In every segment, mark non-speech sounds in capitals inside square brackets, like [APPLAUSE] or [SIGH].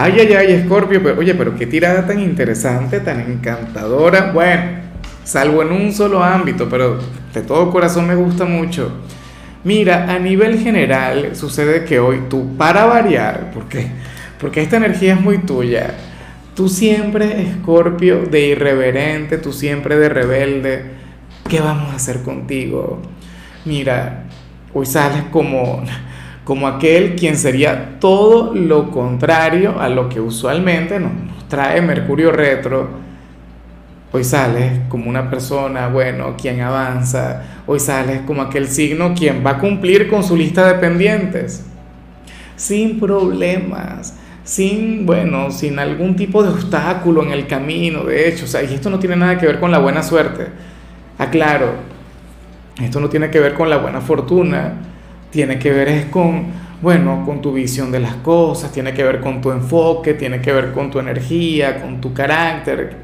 Ay, ay, ay, Scorpio, pero oye, pero qué tirada tan interesante, tan encantadora. Bueno, salvo en un solo ámbito, pero de todo corazón me gusta mucho. Mira, a nivel general sucede que hoy tú, para variar, ¿por qué? Porque esta energía es muy tuya. Tú siempre, Scorpio, de irreverente, tú siempre de rebelde. ¿Qué vamos a hacer contigo? Mira, hoy sales como como aquel quien sería todo lo contrario a lo que usualmente nos, trae Mercurio retro. Hoy sales como una persona, bueno, quien avanza. Hoy sales como aquel signo quien va a cumplir con su lista de pendientes. Sin problemas, sin, bueno, sin algún tipo de obstáculo en el camino, de hecho. O sea, y esto no tiene nada que ver con la buena suerte. Aclaro, esto no tiene que ver con la buena fortuna tiene que ver es con, bueno, con tu visión de las cosas, tiene que ver con tu enfoque, tiene que ver con tu energía, con tu carácter,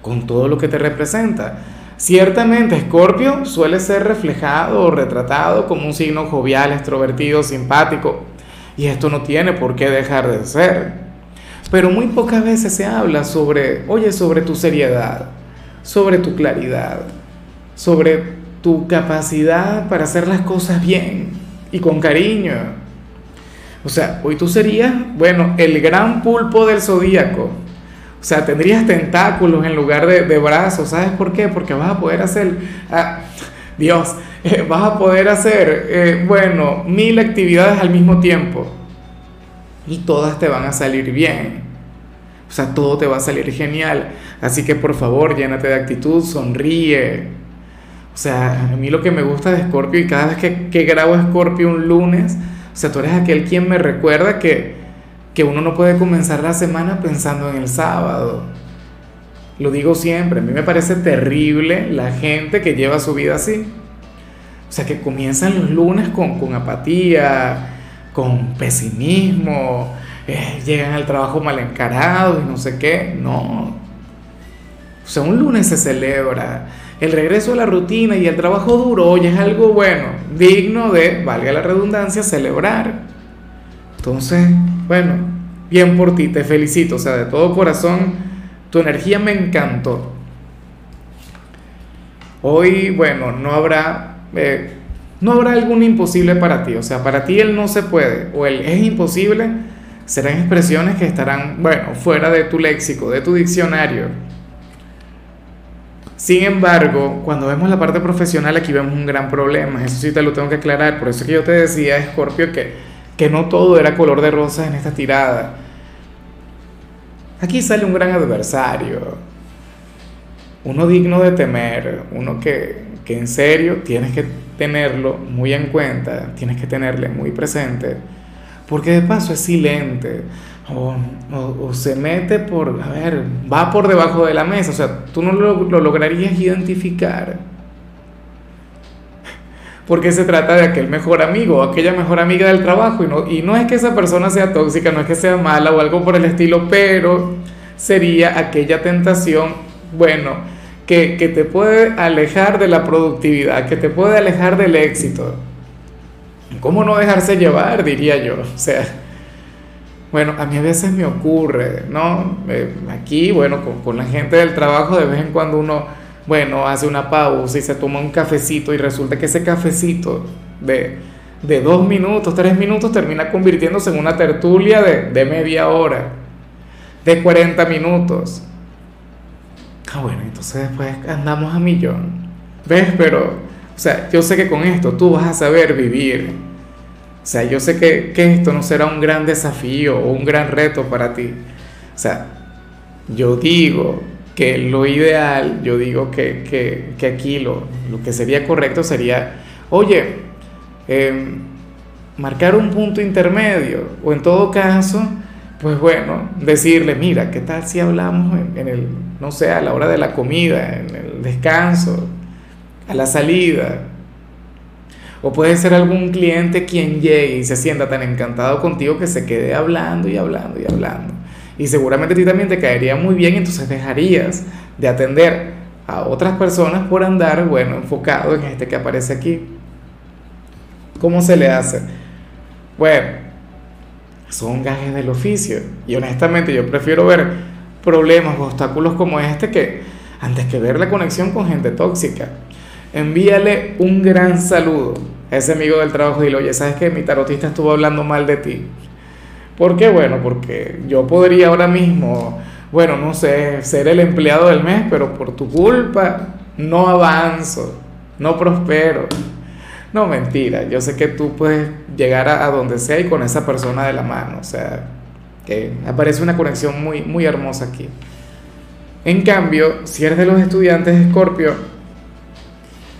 con todo lo que te representa. Ciertamente, Escorpio suele ser reflejado o retratado como un signo jovial, extrovertido, simpático, y esto no tiene por qué dejar de ser. Pero muy pocas veces se habla sobre, oye, sobre tu seriedad, sobre tu claridad, sobre tu capacidad para hacer las cosas bien y con cariño. O sea, hoy tú serías, bueno, el gran pulpo del zodíaco. O sea, tendrías tentáculos en lugar de, brazos. ¿Sabes por qué? Porque vas a poder hacer, ah, Dios, eh, vas a poder hacer, eh, bueno, mil actividades al mismo tiempo. Y todas te van a salir bien. O sea, todo te va a salir genial. Así que por favor, llénate de actitud, sonríe, o sea, a mí lo que me gusta de Scorpio y cada vez que, que grabo Scorpio un lunes, o sea, tú eres aquel quien me recuerda que, que uno no puede comenzar la semana pensando en el sábado. Lo digo siempre, a mí me parece terrible la gente que lleva su vida así. O sea, que comienzan los lunes con, con apatía, con pesimismo, eh, llegan al trabajo mal encarados y no sé qué. No. O sea, un lunes se celebra el regreso a la rutina y el trabajo duro hoy es algo bueno, digno de, valga la redundancia, celebrar. Entonces, bueno, bien por ti, te felicito, o sea, de todo corazón, tu energía me encantó. Hoy, bueno, no habrá, eh, no habrá algún imposible para ti, o sea, para ti él no se puede, o él es imposible, serán expresiones que estarán, bueno, fuera de tu léxico, de tu diccionario sin embargo, cuando vemos la parte profesional, aquí vemos un gran problema. Eso sí te lo tengo que aclarar. Por eso que yo te decía, Scorpio, que, que no todo era color de rosas en esta tirada. Aquí sale un gran adversario. Uno digno de temer. Uno que, que en serio tienes que tenerlo muy en cuenta. Tienes que tenerle muy presente. Porque de paso es silente o, se mete por, a ver, va por debajo de la mesa, o sea, tú no lo, lograrías identificar. [LAUGHS] Porque se trata de aquel mejor amigo o aquella mejor amiga del trabajo y no, y no es que esa persona sea tóxica, no es que sea mala o algo por el estilo, pero sería aquella tentación, bueno, que, que te puede alejar de la productividad, que te puede alejar del éxito. ¿Cómo no dejarse llevar, diría yo? O sea, bueno, a mí a veces me ocurre, ¿no? Eh, aquí, bueno, con, la gente del trabajo, de vez en cuando uno, bueno, hace una pausa y se toma un cafecito y resulta que ese cafecito de, de dos minutos, tres minutos, termina convirtiéndose en una tertulia de, de media hora, de 40 minutos. Ah, bueno, entonces después andamos a millón. ¿Ves? Pero, o sea, yo sé que con esto tú vas a saber vivir o sea, yo sé que, esto no será un gran desafío o un gran reto para ti. O sea, yo digo que lo ideal, yo digo que, aquí lo, que sería correcto sería, oye, em, marcar un punto intermedio o en todo caso, pues bueno, decirle, mira, ¿qué tal si hablamos en, el, no sé, a la hora de la comida, en el descanso, a la salida? O puede ser algún cliente quien llegue y se sienta tan encantado contigo que se quede hablando y hablando y hablando. Y seguramente a ti también te caería muy bien, entonces dejarías de atender a otras personas por andar, bueno, enfocado en este que aparece aquí. ¿Cómo se le hace? Bueno, son gajes del oficio. Y honestamente yo prefiero ver problemas o obstáculos como este que antes que ver la conexión con gente tóxica. Envíale un gran saludo a ese amigo del trabajo y dile, oye, ¿sabes que mi tarotista estuvo hablando mal de ti? ¿Por qué? Bueno, porque yo podría ahora mismo, bueno, no sé, ser el empleado del mes, pero por tu culpa no avanzo, no prospero. No, mentira. Yo sé que tú puedes llegar a, donde sea y con esa persona de la mano. O sea, que aparece una conexión muy, muy hermosa aquí. En cambio, si eres de los estudiantes de Escorpio,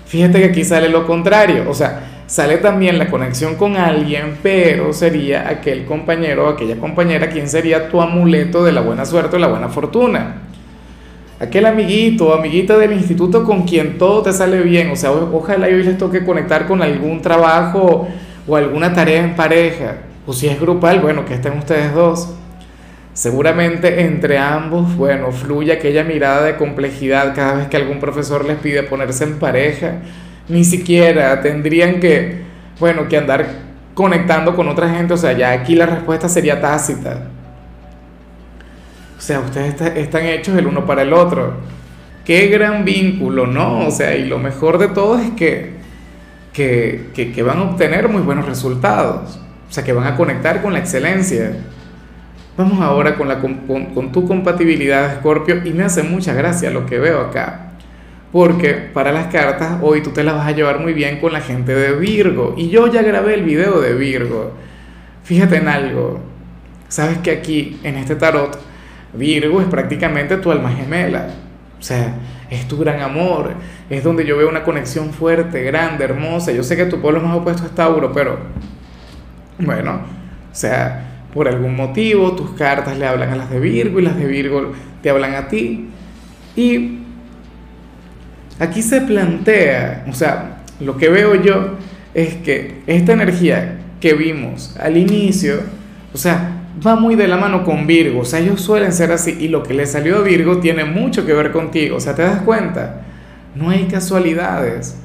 fíjate que aquí sale lo contrario. O sea, sale también la conexión con alguien, pero sería aquel compañero o aquella compañera quien sería tu amuleto de la buena suerte o la buena fortuna aquel amiguito o amiguita del instituto con quien todo te sale bien, o sea, ojalá hoy les toque conectar con algún trabajo o alguna tarea en pareja, o si es grupal, bueno, que estén ustedes dos. Seguramente entre ambos, bueno, fluye aquella mirada de complejidad cada vez que algún profesor les pide ponerse en pareja. Ni siquiera tendrían que, bueno, que andar conectando con otra gente, o sea, ya aquí la respuesta sería tácita. O sea, ustedes están hechos el uno para el otro. Qué gran vínculo, ¿no? O sea, y lo mejor de todo es que, que, van a obtener muy buenos resultados. O sea, que van a conectar con la excelencia. Vamos ahora con, tu compatibilidad, Scorpio, y me hace mucha gracia lo que veo acá. Porque para las cartas, hoy tú te las vas a llevar muy bien con la gente de Virgo. Y yo ya grabé el video de Virgo. Fíjate en algo. Sabes que aquí, en este tarot, Virgo es prácticamente tu alma gemela. O sea, es tu gran amor. Es donde yo veo una conexión fuerte, grande, hermosa. Yo sé que tu pueblo más opuesto es Tauro, pero bueno, o sea, por algún motivo tus cartas le hablan a las de Virgo y las de Virgo te hablan a ti. Y aquí se plantea, o sea, lo que veo yo es que esta energía que vimos al inicio, o sea, va muy de la mano con Virgo, o sea, ellos suelen ser así y lo que le salió a Virgo tiene mucho que ver contigo, o sea, ¿te das cuenta? No hay casualidades.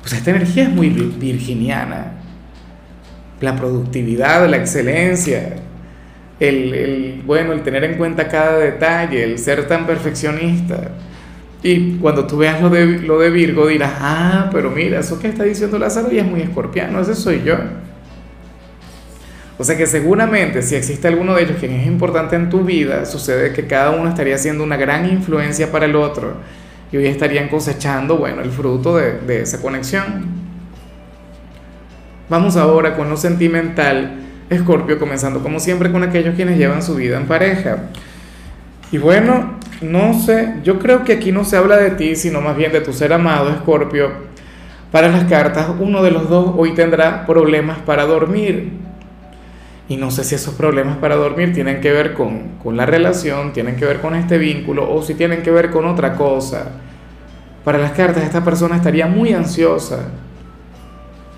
Pues esta energía es muy virginiana. La productividad, la excelencia, el, bueno, el tener en cuenta cada detalle, el ser tan perfeccionista. Y cuando tú veas lo de, lo de Virgo dirás, ah, pero mira, eso que está diciendo Lázaro ya es muy escorpiano, ese soy yo. O sea que seguramente si existe alguno de ellos que es importante en tu vida, sucede que cada uno estaría siendo una gran influencia para el otro y hoy estarían cosechando, bueno, el fruto de, de esa conexión. Vamos ahora con lo sentimental, Escorpio, comenzando como siempre con aquellos quienes llevan su vida en pareja. Y bueno, no sé, yo creo que aquí no se habla de ti, sino más bien de tu ser amado, Escorpio. Para las cartas, uno de los dos hoy tendrá problemas para dormir y no sé si esos problemas para dormir tienen que ver con, la relación, tienen que ver con este vínculo o si tienen que ver con otra cosa. Para las cartas esta persona estaría muy ansiosa.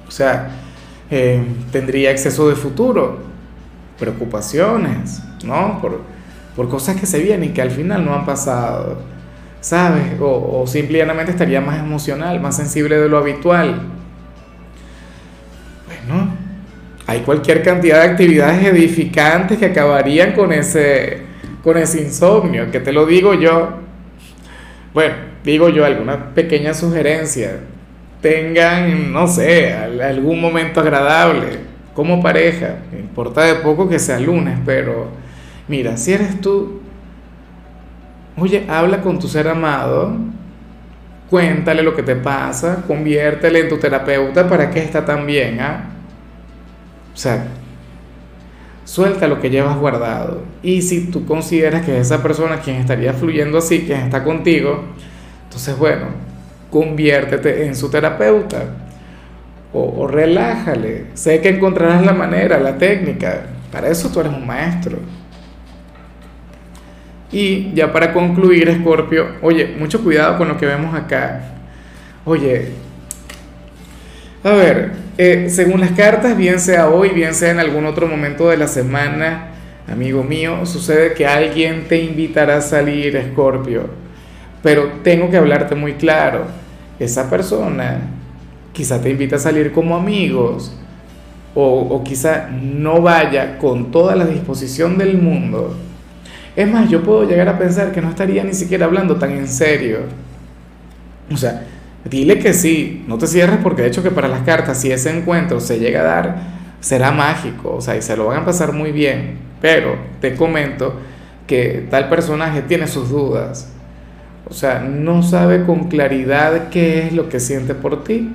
O sea, eh, tendría exceso de futuro, preocupaciones, ¿no? Por, por cosas que se vienen y que al final no han pasado, ¿sabes? O, o simplemente estaría más emocional, más sensible de lo habitual. Bueno, hay cualquier cantidad de actividades edificantes que acabarían con ese, con ese insomnio, que te lo digo yo. Bueno, digo yo, alguna pequeña sugerencia. Tengan, no sé, algún momento agradable como pareja. importa de poco que sea lunes, pero mira, si eres tú, oye, habla con tu ser amado, cuéntale lo que te pasa, conviértele en tu terapeuta para que está tan bien, ¿ah? O sea, suelta lo que llevas guardado. Y si tú consideras que esa persona quien estaría fluyendo así, quien está contigo, entonces bueno, conviértete en su terapeuta. O, relájale. Sé que encontrarás la manera, la técnica. para eso tú eres un maestro. Y ya para concluir, Escorpio, oye, mucho cuidado con lo que vemos acá. Oye, a ver, eh, según las cartas, bien sea hoy, bien sea en algún otro momento de la semana, amigo mío, sucede que alguien te invitará a salir, Escorpio. Pero tengo que hablarte muy claro. Esa persona quizá te invita a salir como amigos o, o quizá no vaya con toda la disposición del mundo es más, yo puedo llegar a pensar que no estaría ni siquiera hablando tan en serio. O sea, dile que sí, no te cierres porque de hecho que para las cartas, si ese encuentro se llega a dar, será mágico, o sea, y se lo van a pasar muy bien. Pero te comento que tal personaje tiene sus dudas. O sea, no sabe con claridad qué es lo que siente por ti.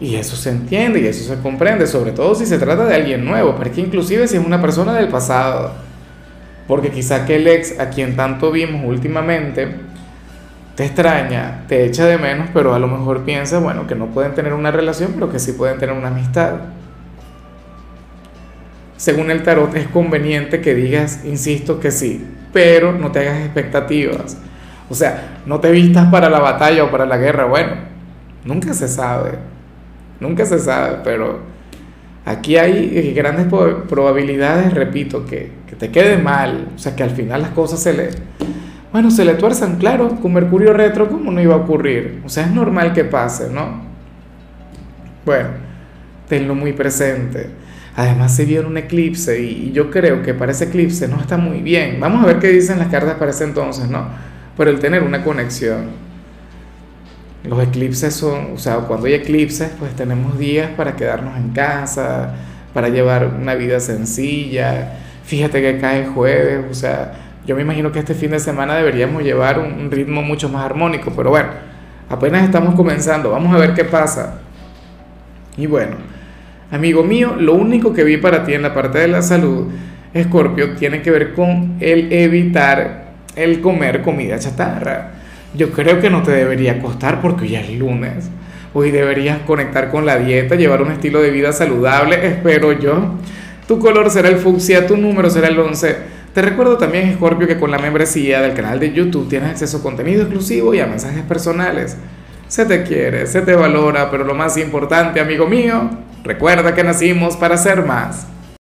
Y eso se entiende y eso se comprende, sobre todo si se trata de alguien nuevo, porque inclusive si es una persona del pasado porque quizá que el ex a quien tanto vimos últimamente te extraña, te echa de menos, pero a lo mejor piensa, bueno, que no pueden tener una relación, pero que sí pueden tener una amistad. Según el tarot es conveniente que digas, insisto, que sí, pero no te hagas expectativas. O sea, no te vistas para la batalla o para la guerra. Bueno, nunca se sabe. Nunca se sabe, pero Aquí hay grandes probabilidades, repito, que, te quede mal, o sea, que al final las cosas se le... Bueno, se le tuerzan, claro, con Mercurio retro, ¿cómo no iba a ocurrir? O sea, es normal que pase, ¿no? Bueno, tenlo muy presente. Además se viene un eclipse y yo creo que para ese eclipse no está muy bien. Vamos a ver qué dicen las cartas para ese entonces, ¿no? Pero el tener una conexión. Los eclipses son, o sea, cuando hay eclipses, pues tenemos días para quedarnos en casa, para llevar una vida sencilla. Fíjate que cae jueves, o sea, yo me imagino que este fin de semana deberíamos llevar un ritmo mucho más armónico, pero bueno, apenas estamos comenzando, vamos a ver qué pasa. Y bueno, amigo mío, lo único que vi para ti en la parte de la salud, Escorpio, tiene que ver con el evitar el comer comida chatarra yo creo que no te debería costar porque hoy es lunes. Hoy deberías conectar con la dieta, llevar un estilo de vida saludable, espero yo. Tu color será el fucsia, tu número será el 11. Te recuerdo también, Scorpio, que con la membresía del canal de YouTube tienes acceso a contenido exclusivo y a mensajes personales. Se te quiere, se te valora, pero lo más importante, amigo mío, recuerda que nacimos para ser más.